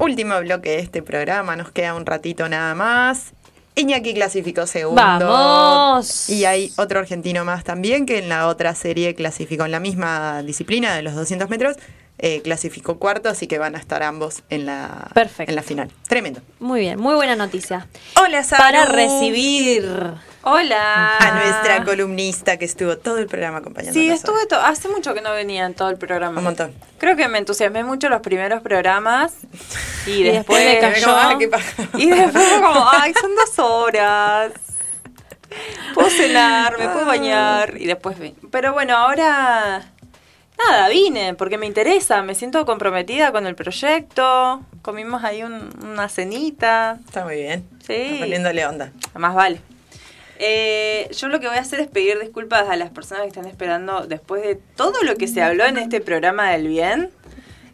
último bloque de este programa. Nos queda un ratito nada más. Iñaki clasificó segundo. ¡Vamos! Y hay otro argentino más también que en la otra serie clasificó en la misma disciplina de los 200 metros. eh, clasificó cuarto, así que van a estar ambos en la, Perfecto. en la final. Tremendo. Muy bien, muy buena noticia. Hola, Saru. Para recibir. Hola. a nuestra columnista que estuvo todo el programa acompañando. Sí, estuve to- hace mucho que no venía en todo el programa. Un montón. Creo que me entusiasmé mucho los primeros programas y, después le cayó. Ah. Y después como, ay, son dos horas. Puedo cenar, me puedo bañar y después ven. Pero bueno, ahora nada, vine porque me interesa, me siento comprometida con el proyecto. Comimos ahí un- una cenita. Está muy bien. Sí. Está poniéndole onda. Más vale. Eh, yo lo que voy a hacer es pedir disculpas a las personas que están esperando después de todo lo que se habló en este programa del bien.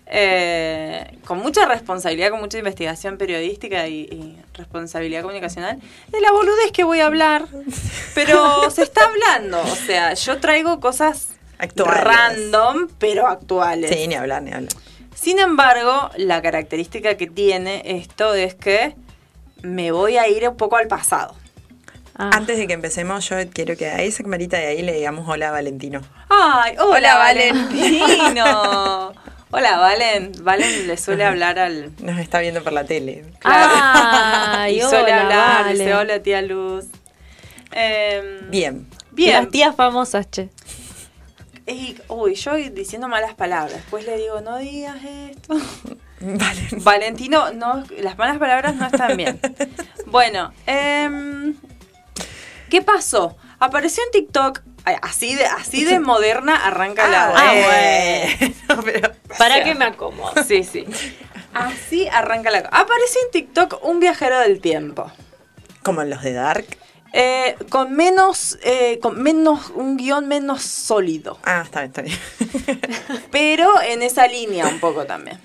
eh, con mucha responsabilidad, con mucha investigación periodística y, y responsabilidad comunicacional, de la boludez que voy a hablar. Pero se está hablando, o sea, yo traigo cosas Actuales. random, pero actuales. Sí, ni hablar, ni hablar. Sin embargo, la característica que tiene esto es que me voy a ir un poco al pasado. Ah, Antes de que empecemos, yo quiero que a esa camarita de ahí le digamos hola Valentino. ¡Ay! ¡Hola, Hola, Valen. Valentino! hola, Valen. Valen le suele hablar al... Nos está viendo por la tele. Ay, y suele hola, hablar, Valen. dice hola, tía Luz. Em, Bien. Bien. Las tías famosas, che. Y, uy, yo diciendo malas palabras. Después le digo, no digas esto. Vale. Valentino, no, las malas palabras no están bien. Bueno, em, ¿qué pasó? Apareció en TikTok, así de, así de moderna arranca la... Ah, Eh, bueno. Para sea. que me acomodo. Sí, sí. Así arranca la... Apareció en TikTok un viajero del tiempo. como los de Dark. Eh, con menos, eh, con menos, un guion menos sólido. Ah, está bien, está bien. Pero en esa línea un poco también.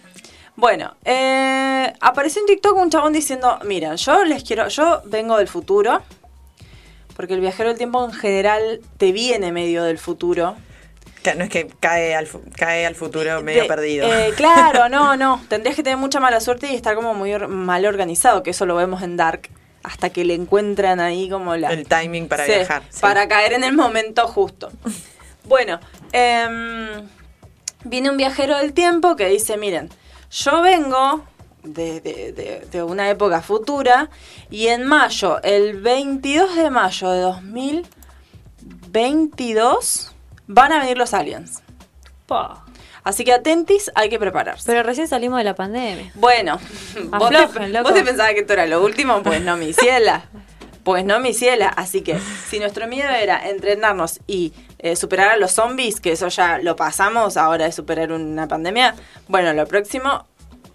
Bueno, eh, apareció en TikTok un chabón diciendo, miren, yo les quiero, yo vengo del futuro, porque el viajero del tiempo en general te viene medio del futuro. No es que cae al, cae al futuro medio De- perdido. eh, claro, no, no. Tendrías que tener mucha mala suerte y estar como muy or- mal organizado, que eso lo vemos en Dark, hasta que le encuentran ahí como la... El timing para Sí, viajar. sí. Para caer en el momento justo. Bueno, em, viene un viajero del tiempo que dice, miren, yo vengo de, de- de- de una época futura y en mayo, el 22 de mayo de 2022, van a venir los aliens. Pa. Así que atentis, hay que prepararse. Pero recién salimos de la pandemia. Bueno, te, vos te pensabas que esto era lo último, pues no, mi ciela. Pues no, mi ciela. Así que si nuestro miedo era entrenarnos y eh, superar a los zombies, que eso ya lo pasamos, ahora es superar una pandemia, bueno, lo próximo,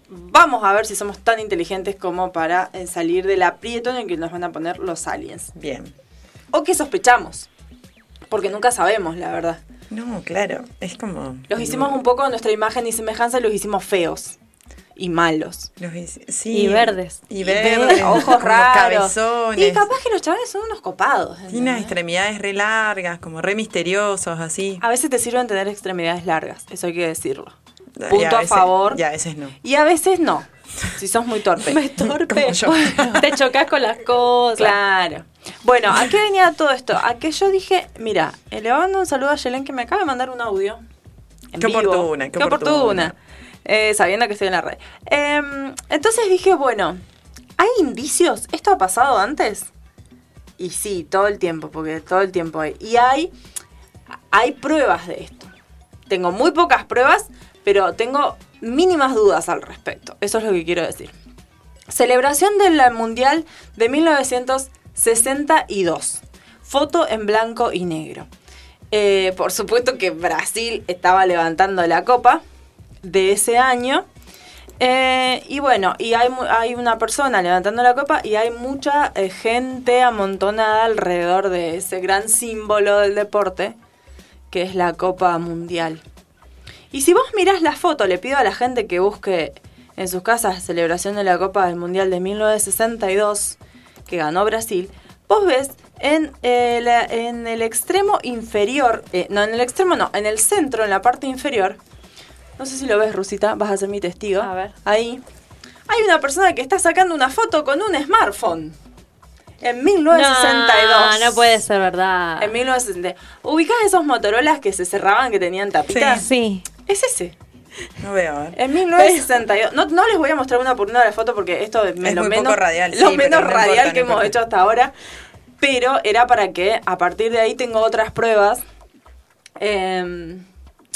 vamos a ver si somos tan inteligentes como para eh, salir del aprieto en el que nos van a poner los aliens. Bien. O que sospechamos, porque nunca sabemos, la verdad. No, claro. Es como. Los hicimos un poco a nuestra imagen y semejanza, los hicimos feos y malos. Los sí. Y verdes. Y Y verdes. verdes, ojos raros. Cabezones. Y capaz que los chavales son unos copados. Tiene unas ¿entendés? extremidades re largas, como re misteriosos, así. A veces te sirven tener extremidades largas, eso hay que decirlo. A Punto a, veces- favor. Y a veces no. Y a veces no, si sos muy torpe. Me torpe. Te chocas con las cosas. Claro. Bueno, ¿a qué venía todo esto? A que yo dije, mira, eh, le mando un saludo a Yelen que me acaba de mandar un audio. en Qué vivo. oportuna, qué qué oportuna. oportuna. Eh, sabiendo que estoy en la red. Em, entonces dije, bueno, ¿hay indicios? ¿Esto ha pasado antes? Y sí, todo el tiempo, porque todo el tiempo hay. Y hay, hay pruebas de esto. Tengo muy pocas pruebas, pero tengo mínimas dudas al respecto. Eso es lo que quiero decir. Celebración del Mundial de 1962. Foto en blanco y negro. Eh, por supuesto que Brasil estaba levantando la copa de ese año. Eh, y bueno, y hay, una persona levantando la copa y hay mucha eh, gente amontonada alrededor de ese gran símbolo del deporte, que es la Copa Mundial. Y si vos mirás la foto, le pido a la gente que busque en sus casas celebración de la Copa del Mundial de 1962, que ganó Brasil, vos ves en, eh, la- en el extremo inferior, eh, no, en el extremo no, en el centro, en la parte inferior, no sé si lo ves, Rusita, vas a ser mi testigo. A ver. Ahí. hay una persona que está sacando una foto con un smartphone. En 1962. No, no puede ser verdad. En 1960. ¿Ubicás esos Motorolas que se cerraban que tenían tapitas? Sí. Es ese. No veo, a ver. En 1962. No, no les voy a mostrar una por una la foto porque esto es, Es lo muy menos, poco radial, lo sí, menos no radial importa, que no hemos importa. hecho hasta ahora. Pero era para que a partir de ahí tengo otras pruebas. Em,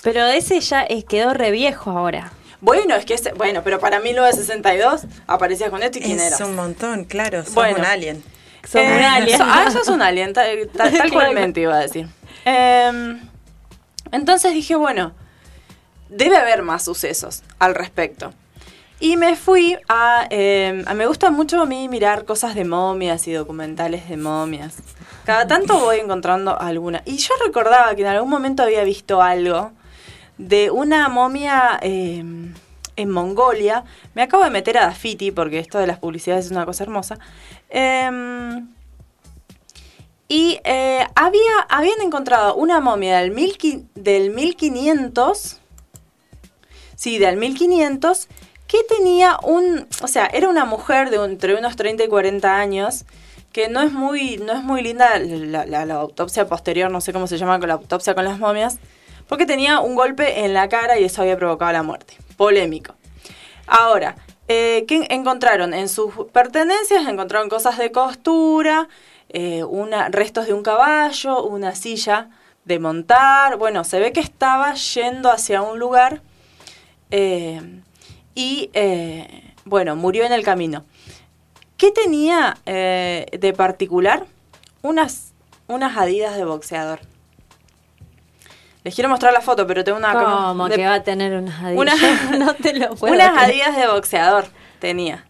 Pero ese ya es, quedó re viejo ahora. bueno, es que ese- bueno, pero para 1962 aparecías con esto y quién Es eras. un montón, claro. Sos Bueno. un alien. Sos un Eh, alien. so- ah, sos un alien, tal, tal, tal cual Claro. mente iba a decir. Em, entonces dije, bueno, debe haber más sucesos al respecto. Y me fui a, em, a- Me gusta mucho a mí mirar cosas de momias y documentales de momias. Cada tanto voy encontrando alguna. Y yo recordaba que en algún momento había visto algo de una momia em, en Mongolia. Me acabo de meter a Dafiti porque esto de las publicidades es una cosa hermosa. Em, y eh, había, habían encontrado una momia del, mil, del 1500. Sí, del 1500. Que tenía un. O sea, era una mujer de entre unos 30 y 40 años. Que no es muy, no es muy linda la, autopsia posterior, no sé cómo se llama con la autopsia con las momias. Porque tenía un golpe en la cara y eso había provocado la muerte. Polémico. Ahora, eh, ¿qué encontraron? En sus pertenencias encontraron cosas de costura, eh, una, restos de un caballo, una silla de montar. Bueno, se ve que estaba yendo hacia un lugar eh, y, eh, bueno, murió en el camino. ¿Qué tenía eh, de particular? Unas, unas adidas de boxeador. Les quiero mostrar la foto, pero tengo una... ¿Cómo de- que va a tener unas adidas? Una- no te lo puedo unas creer. adidas de boxeador tenía.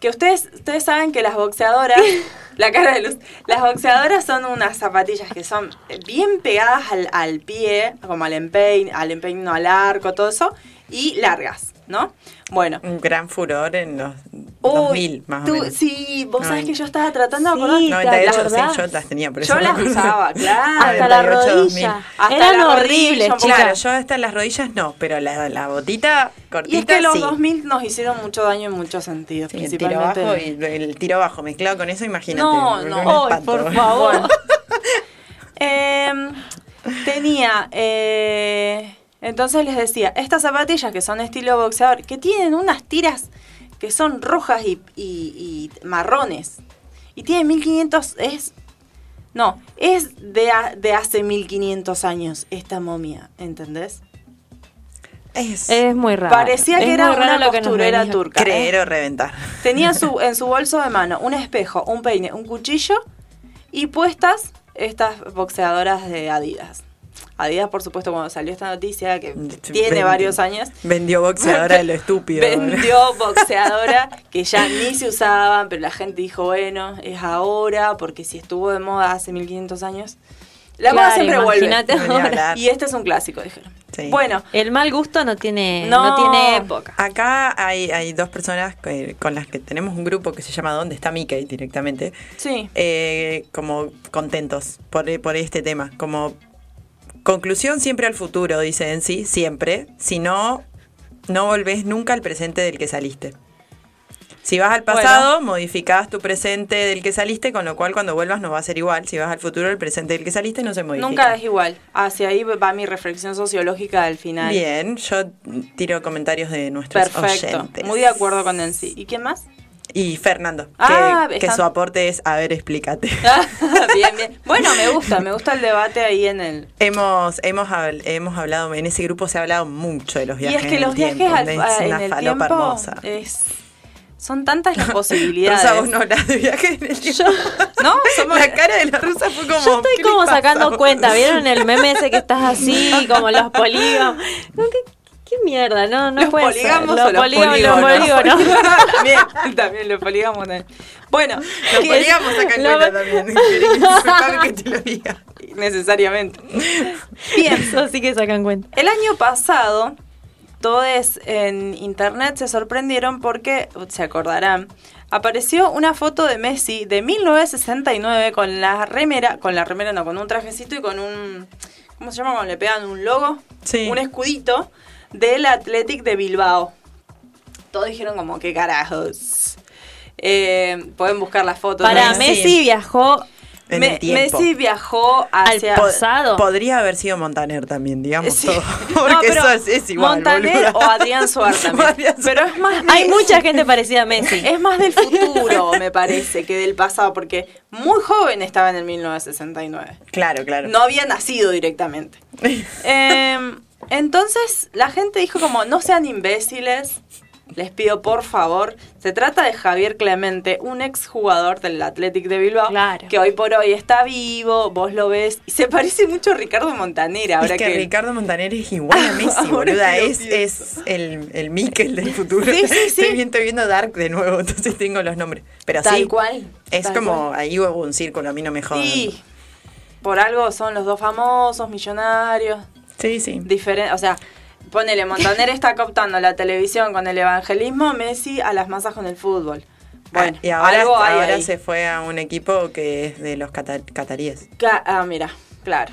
Que ustedes, ustedes saben que las boxeadoras, la cara de luz, las boxeadoras son unas zapatillas que son bien pegadas al, al pie, como al empeine, al empeine, al arco, todo eso, y largas, ¿no? Bueno. Un gran furor en los Uy, 2000, más tú- o menos. Sí, vos sabés Noven- que yo estaba tratando de Sí, acordar. ¿te 98, acordás? sí, yo las tenía, por eso Yo las usaba, claro. Hasta la 98, 2000. rodilla. Hasta Eran la horribles. Claro, yo hasta las rodillas no, pero la, la botita cortita Y es que los sí. 2000 nos hicieron mucho daño en muchos sentidos, Sí, el tiro principalmente. bajo y el tiro bajo mezclado con eso, imagínate. No, no, ay, por favor. Em, tenía, eh, entonces les decía, estas zapatillas que son estilo boxeador, que tienen unas tiras que son rojas y, y- y marrones. Y tienen 1500, es... No, es de, de hace 1500 años esta momia, ¿entendés? Es Es muy raro. Parecía Es que era una lo costurera turca. ¿eh? creer o reventar. Tenía en su, en su bolso de mano un espejo, un peine, un cuchillo y puestas estas boxeadoras de Adidas. Adidas, por supuesto, cuando salió esta noticia, que tiene Vendi- varios años, Vendió boxeadora de lo estúpido. vendió boxeadora que ya ni se usaban, pero la gente dijo, bueno, es ahora, porque si estuvo de moda hace 1500 años, la moda siempre vuelve. ahora. Y este es un clásico, dijeron. Sí. Bueno, El mal gusto no tiene, No. no. tiene época. Acá hay, hay dos personas con las que tenemos un grupo que se llama ¿Dónde está Mickey? directamente. sí. eh, como contentos por, por este tema. Como conclusión siempre al futuro, dice en sí, siempre. Si no, no volvés nunca al presente del que saliste. Si vas al pasado, modificás tu presente del que saliste, con lo cual cuando vuelvas no va a ser igual. Si vas al futuro, el presente del que saliste no se modifica. Nunca es igual. Hacia ahí va mi reflexión sociológica al final. Bien, yo tiro comentarios de nuestros Perfecto. oyentes. Muy de acuerdo con Nancy. ¿Y quién más? Y Fernando, que, Ah, que están- su aporte es, a ver, explícate. bien, bien. Bueno, me gusta, me gusta el debate ahí en el. Hemos, hemos, hemos hablado, en ese grupo se ha hablado mucho de los Y viajes. es que en los viajes tiempo, al- es a- una en el falopa tiempo hermosa. es son tantas las posibilidades. Rosa, vos no hablas de viajes en el tiempo. ¿No? Somos- La cara de la rusa fue como. Yo estoy ¿qué como sacando cuenta, ¿vieron el meme ese que estás así, como los polígonos? ¿Qué, mierda? No, no los puede polígamos ser. o los polígonos, polígonos. los polígonos. también, también los polígamos. también. Bueno, Nos que- podíamos sacar Lo- cuenta también. Que te lo diga. necesariamente. Bien, Eso sí que sacan cuenta. El año pasado, todos en internet se sorprendieron porque, se acordarán, apareció una foto de Messi de 1969 con la remera, con la remera no, con un trajecito y con un, ¿cómo se llama cuando le pegan un logo? Sí. Un escudito del Athletic de Bilbao. todos dijeron como, qué carajos. Eh, pueden buscar la foto. Para Messi. Viajó Me-. Messi viajó hacia... Al pasado. Podría haber sido Montaner también, digamos Sí. todo. Porque eso es, es igual. Montaner boluda. o Adrián Suárez también. Pero es más Hay mucha gente parecida a Messi. Es más del futuro, me parece, que del pasado, porque muy joven estaba en el 1969. Claro, claro. No había nacido directamente. Em, entonces la gente dijo como, no sean imbéciles, les pido por favor. Se trata de Javier Clemente, un exjugador del Athletic de Bilbao, Claro. que hoy por hoy está vivo, vos lo ves, y se parece mucho a Ricardo Montanera. Ahora es que, que, Ricardo Montaner es igual a Messi, boluda. Es, es el, el Mikel del futuro. Sí, sí, sí. Estoy, viendo, estoy viendo Dark de nuevo, entonces tengo los nombres. Pero Tal sí, cual, es tal como, cual. ahí hubo un círculo, a mí no me jodan. Y por algo son los dos famosos, millonarios, Sí, sí. diferente, o sea, ponele, Montaner está cooptando la televisión con el evangelismo, Messi a las masas con el fútbol. Bueno, Ah, y ahora, algo hay ahora ahí. se fue a un equipo que es de los cata- cataríes. Ca- ah, mira, claro.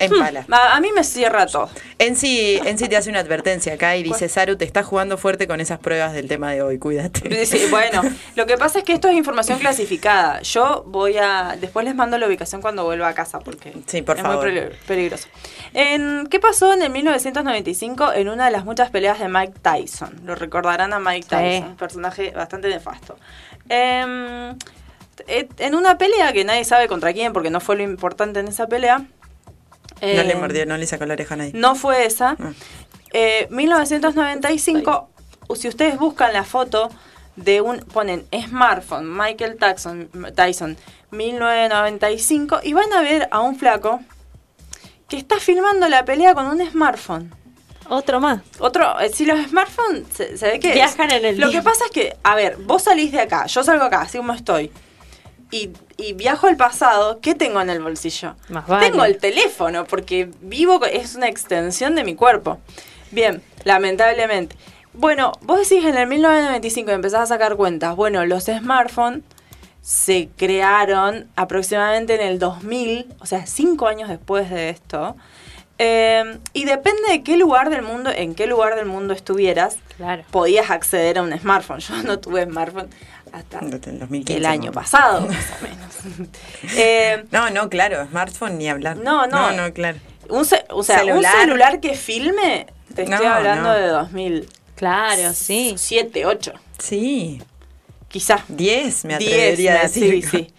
En pala. A, a mí me cierra todo. En sí, en sí te hace una advertencia acá y dice, Saru, te estás jugando fuerte con esas pruebas del tema de hoy, cuídate. Sí, bueno, lo que pasa es que esto es información clasificada. Yo voy a. Después les mando la ubicación cuando vuelva a casa porque Sí, por es favor. muy peli- peligroso. En, ¿Qué pasó en el 1995 en una de las muchas peleas de Mike Tyson? Lo recordarán a Mike Sí. Tyson, un personaje bastante nefasto. Em, eh, en una pelea que nadie sabe contra quién, porque no fue lo importante en esa pelea. No eh, le mordió, no le sacó la oreja a nadie. No fue esa. Ah. Eh, 1995, si ustedes buscan la foto de un, ponen smartphone, Michael Tyson, Tyson 1995, y van a ver a un flaco que está filmando la pelea con un smartphone. Otro más. Otro, eh, si los smartphones se, se ve que Viajan en el Lo que pasa es que, a ver, vos salís de acá, yo salgo acá, así como estoy. Y, y viajo al pasado, ¿qué tengo en el bolsillo? Más vale. Tengo el teléfono, porque vivo, es una extensión de mi cuerpo. Bien, lamentablemente. Bueno, vos decís en el 1995 empezás a sacar cuentas. Bueno, los smartphones se crearon aproximadamente en el 2000, o sea, cinco años después de esto. Eh, y depende de qué lugar del mundo, en qué lugar del mundo estuvieras, Claro. podías acceder a un smartphone. Yo no tuve smartphone hasta Desde el 2015, el año pasado, más o menos. Eh, No, no, claro, smartphone ni hablar. No, no. No, no, claro. un, ce- o sea, Celular. un celular que filme, te estoy No, hablando no. de 2007, Claro, sí. 8, Sí, quizá. 10 me 10, atrevería a sí, decir. sí.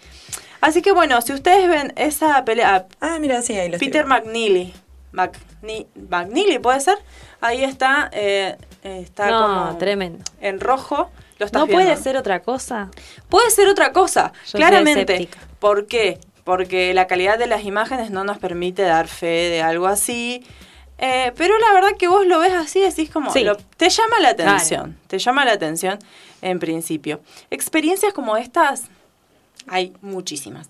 Así que bueno, si ustedes ven esa pelea, Ah, mira, sí, ahí lo estoy Peter. McNeely, McNe- McNeely puede ser, ahí está, eh, está No, como tremendo. en rojo. Lo estás ¿No viendo. puede ser otra cosa? Puede ser otra cosa, Yo claramente. ¿Por qué? Porque la calidad de las imágenes no nos permite dar fe de algo así. Eh, pero la verdad que vos lo ves así, decís como, Sí. lo- te llama la Claro. atención, te llama la atención en principio. Experiencias como estas hay muchísimas.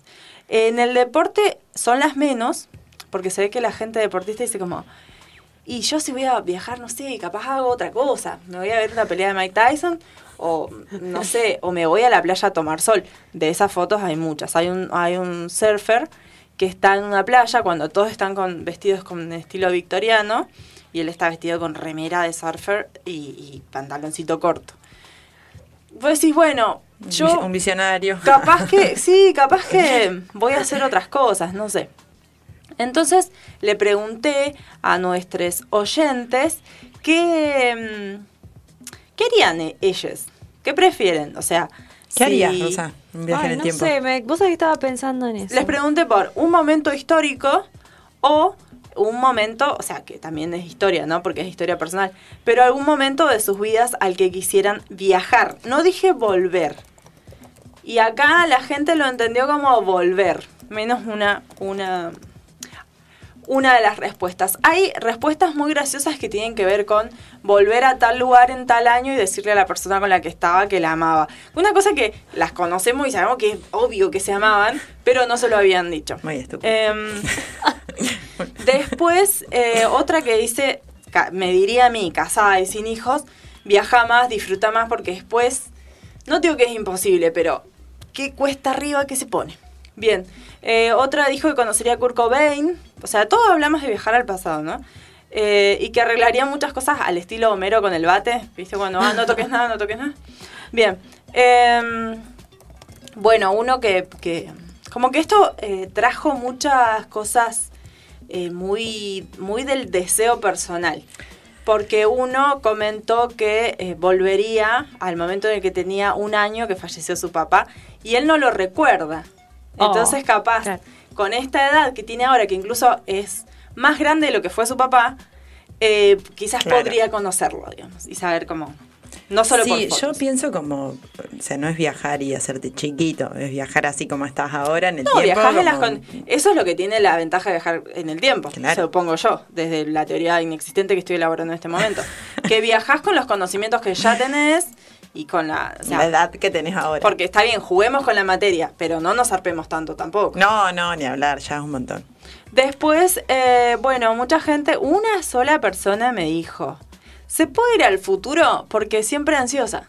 En el deporte son las menos, porque se ve que la gente deportista dice como, y yo si voy a viajar, no sé, capaz hago otra cosa. Me voy a ver una pelea de Mike Tyson o no sé, o me voy a la playa a tomar sol. De esas fotos hay muchas. Hay un, hay un surfer que está en una playa cuando todos están con vestidos con estilo victoriano y él está vestido con remera de surfer y, y pantaloncito corto. Vos decís, bueno, yo Un visionario. capaz que, sí, capaz que voy a hacer otras cosas, no sé. Entonces le pregunté a nuestros oyentes qué, mm, qué harían e- ellos, qué prefieren, o sea, ¿Qué si- harías, Rosa? Un viaje Ay, en el no tiempo. sé, me- vos sabés que estaba pensando en eso. Les pregunté por un momento histórico o un momento, o sea, que también es historia, ¿no? Porque es historia personal, pero algún momento de sus vidas al que quisieran viajar. No dije volver. Y acá la gente lo entendió como volver, menos una una una de las respuestas. Hay respuestas muy graciosas que tienen que ver con volver a tal lugar en tal año y decirle a la persona con la que estaba que la amaba. Una cosa que las conocemos y sabemos que es obvio que se amaban, pero no se lo habían dicho. Muy estúpido. Em, después, eh, otra que dice, me diría a mí, casada y sin hijos, viaja más, disfruta más, porque después, no digo que es imposible, pero qué cuesta arriba que se pone. Bien, eh, otra dijo que conocería a Kurt Cobain, o sea, todos hablamos de viajar al pasado, ¿no? eh, y que arreglaría muchas cosas al estilo Homero con el bate. ¿Viste? Cuando, ah, no toques nada, no toques nada. Bien. em, bueno, uno que, que- como que esto eh, trajo muchas cosas muy, muy del deseo personal. Porque uno comentó que volvería al momento en el que tenía un año que falleció su papá y él no lo recuerda. Oh, Entonces, capaz, claro. con esta edad que tiene ahora, que incluso es más grande de lo que fue su papá, eh, quizás Claro. podría conocerlo, digamos, y saber cómo. No solo por Sí, yo fotos. pienso como, o sea, no es viajar y hacerte chiquito, es viajar así como estás ahora en el No, tiempo. viajar en las como- con- Eso es lo que tiene la ventaja de viajar en el tiempo, Claro. supongo yo, desde la teoría inexistente que estoy elaborando en este momento. que viajás con los conocimientos que ya tenés y con la... o sea, la edad que tenés ahora. porque está bien, juguemos con la materia, pero no nos zarpemos tanto tampoco. No, no, ni hablar, ya es un montón. Después, eh, bueno, mucha gente, una sola persona me dijo, ¿se puede ir al futuro? Porque siempre ansiosa.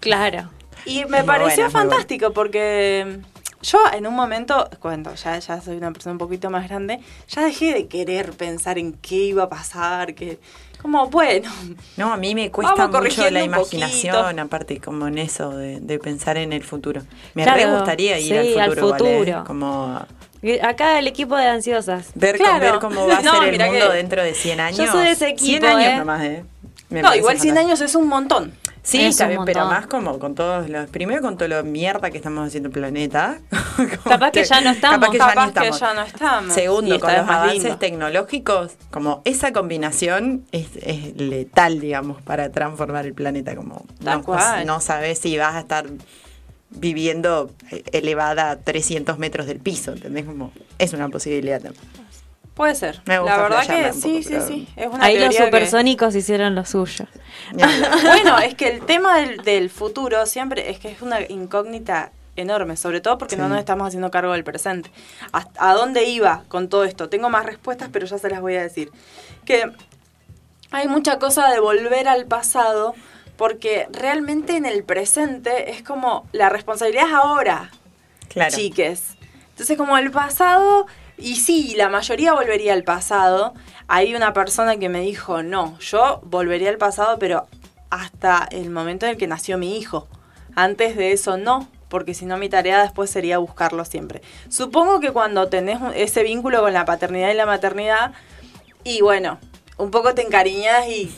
Claro. Y me Muy pareció buena, fantástico porque yo en un momento, cuando ya, ya soy una persona un poquito más grande, ya dejé de querer pensar en qué iba a pasar, que como bueno, No, a mí me cuesta mucho la imaginación, aparte como en eso de, de pensar en el futuro. Me Claro, re gustaría ir sí, al al futuro, ¿eh? futuro. como Y Acá el equipo de ansiosas. ver, Claro. ver cómo va a No, ser el mundo que- dentro de 100 años. Yo soy de ese 100 equipo, años ¿eh? nomás, ¿eh? Me no, igual 100 fantástico. años es un montón. Sí, Es bien, pero más como con todos los. Primero con todo lo mierda que estamos haciendo el planeta. Capaz que ya no estamos. Capaz que ya que no estamos. Segundo, con los avances lindo. tecnológicos, como esa combinación es, es letal, digamos, para transformar el planeta. Como no, no sabes si vas a estar viviendo eh, elevada a 300 metros del piso, ¿entendés? Como es una posibilidad. también. Puede ser. Me gusta la verdad que sí, poco, sí, pero- sí. Es una Ahí los que- supersónicos hicieron lo suyo. Bueno, es que el tema del, del futuro siempre es que es una incógnita enorme, sobre todo porque no nos estamos haciendo cargo del presente. ¿Hasta- ¿A dónde iba con todo esto? Tengo más respuestas, pero ya se las voy a decir. Que hay mucha cosa de volver al pasado porque realmente en el presente es como la responsabilidad es ahora, Claro. chiques. Entonces, como el pasado, y sí, la mayoría volvería al pasado. Hay una persona que me dijo, no, yo volvería al pasado, pero hasta el momento en el que nació mi hijo. Antes de eso, no, porque si no, mi tarea después sería buscarlo siempre. Supongo que cuando tenés ese vínculo con la paternidad y la maternidad, y bueno, un poco te encariñas y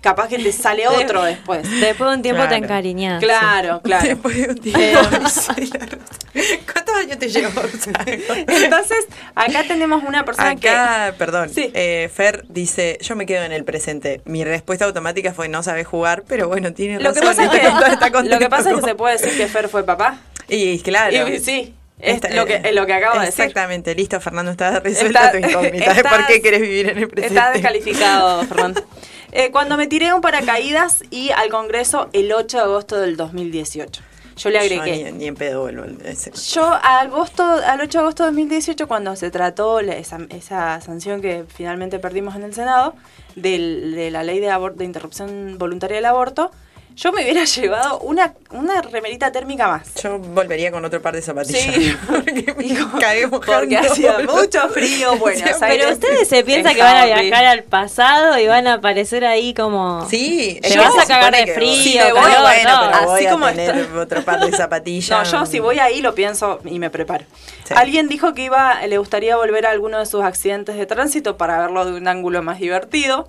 capaz que te sale otro después. Después de un tiempo te Claro. encariñás. Claro, claro. Después de un tiempo. Eh. ¿Cuántos años te llevó? Entonces, acá tenemos una persona Acá, perdón, Sí. eh, Fer dice, yo me quedo en el presente. Mi respuesta automática fue, no sabes jugar, pero bueno, tiene que... Lo que, pasa es está que, lo que pasa es que se puede decir que Fer fue papá. Y claro. Y sí, es Esta- lo que, es lo que acabo de decir. Exactamente, listo, Fernando, está resuelta Está- tu incógnita de por estás- qué querés vivir en el presente. Está descalificado, Fernando. Eh, cuando me tiré un paracaídas y al Congreso el 8 de agosto del 2018. Yo le Yo agregué. ni, ni en pedo vuelvo. a ese- Yo a agosto, al 8 de agosto de 2018, cuando se trató la- esa, esa sanción que finalmente perdimos en el Senado, del- de la ley de, abor- de interrupción voluntaria del aborto, yo me hubiera llevado una, una remerita térmica más. Yo volvería con otro par de zapatillas. Sí. porque me Digo, porque hacía mucho frío. Pero ustedes se piensan que van a viajar al pasado y van a aparecer ahí como... Sí, Te yo vas a cagar de frío, Sí, me voy, calor, bueno, todo. pero voy Así a como tener está. otro par de No, zapatillas. yo si voy ahí lo pienso y me preparo. Sí. Alguien dijo que iba, le gustaría volver a alguno de sus accidentes de tránsito para verlo de un ángulo más divertido,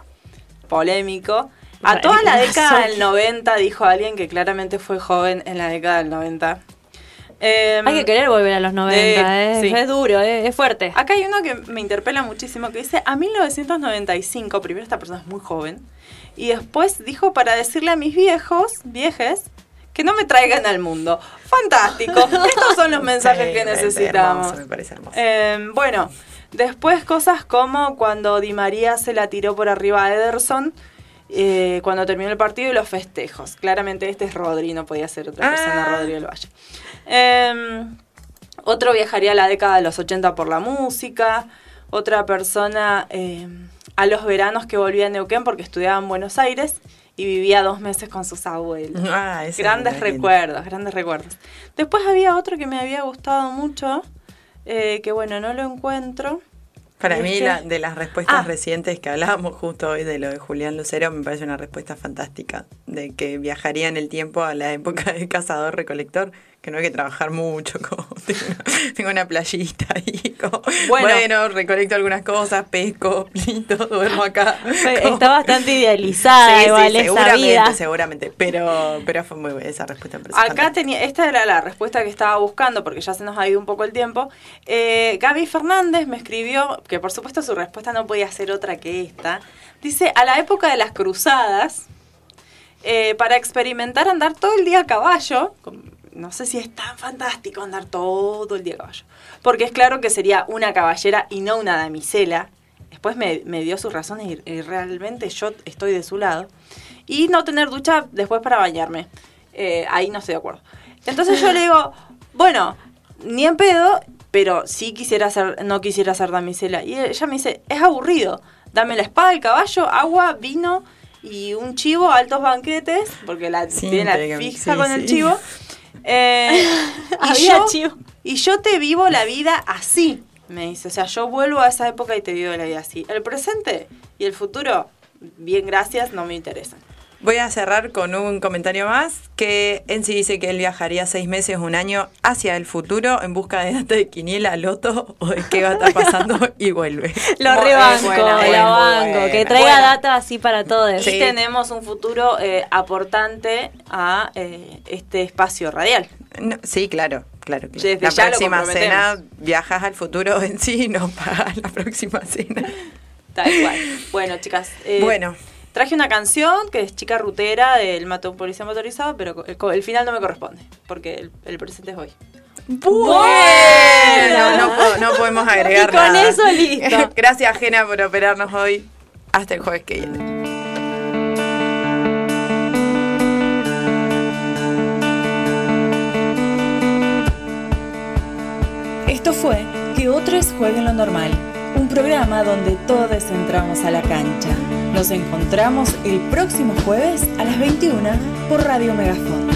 polémico. A toda la ¿qué década del 90, dijo alguien que claramente fue joven en la década del 90. Em, Hay que querer volver a los 90, Eh, es, sí. es duro, es, es fuerte. Acá hay uno que me interpela muchísimo que dice, a 1995, primero esta persona es muy joven, y después dijo para decirle a mis viejos, viejes, que no me traigan al mundo. Fantástico, estos son los mensajes Sí, que necesitamos. hermoso, me parece hermoso. Eh, bueno, después cosas como cuando Di María se la tiró por arriba a Ederson. Eh, cuando terminó el partido y los festejos. Claramente este es Rodri, no podía ser otra persona, Ah. Rodri del Valle. Eh, otro viajaría a la década de los 80 por la música. Otra persona eh, a los veranos que volvía a Neuquén porque estudiaba en Buenos Aires y vivía dos meses con sus abuelos. Ah, Grandes recuerdos, grandes recuerdos. Después había otro que me había gustado mucho, eh, que bueno, no lo encuentro. Para mí, la, de las respuestas Ah. recientes que hablábamos justo hoy de lo de Julián Lucero, me parece una respuesta fantástica. De que viajaría en el tiempo a la época de cazador-recolector, que no hay que trabajar mucho. Como tengo, una, tengo una playita ahí. Como, Bueno. bueno. recolecto algunas cosas, pesco, listo, duermo acá. Como- Está bastante idealizada Sí, sí, igual esa seguramente, vida. seguramente. Pero, pero fue muy buena esa respuesta. Acá tenía, esta era la respuesta que estaba buscando porque ya se nos ha ido un poco el tiempo. Eh, Gaby Fernández me escribió, que por supuesto su respuesta no podía ser otra que esta. Dice, a la época de las cruzadas, eh, para experimentar andar todo el día a caballo, con- no sé si es tan fantástico andar todo el día a caballo, porque es claro que sería una caballera y no una damisela. Después me, me dio sus razones y, y realmente yo estoy de su lado. Y no tener ducha después para bañarme. Eh, ahí no estoy de acuerdo. Entonces yo le digo, bueno, ni en pedo, pero sí quisiera ser, no quisiera ser damisela. Y ella me dice, es aburrido. Dame la espada, el caballo, agua, vino y un chivo, altos banquetes, porque la Sí, tiene la fija sí, con el sí. chivo. Eh, y, yo, y yo te vivo la vida así, me dice. O sea, yo vuelvo a esa época y te vivo la vida así. El presente y el futuro, bien, gracias, no me interesan. Voy a cerrar con un comentario más, que en sí dice que él viajaría seis meses, un año hacia el futuro en busca de data de quiniela, loto o de qué va a estar pasando y vuelve. Lo Muy rebanco, buena, lo banco. buena. Que traiga Bueno. data así para todos. Y tenemos un futuro eh, aportante a eh, este espacio radial. No, sí, claro, claro. claro. Desde la ya próxima cena viajas al futuro en sí y no pagas la próxima cena. Tal cual. Bueno, chicas. eh, Bueno. Traje una canción que es Chica Rutera del un Policía Motorizado, pero el, final no me corresponde, porque el, el presente es hoy. Bueno, no, po- no podemos agregar Y con nada. eso listo. Gracias, Gena, por operarnos hoy. Hasta el jueves que viene. Esto fue Que otros jueguen lo normal, un programa donde todos entramos a la cancha. Nos encontramos el próximo jueves a las 21 por Radio Megafon.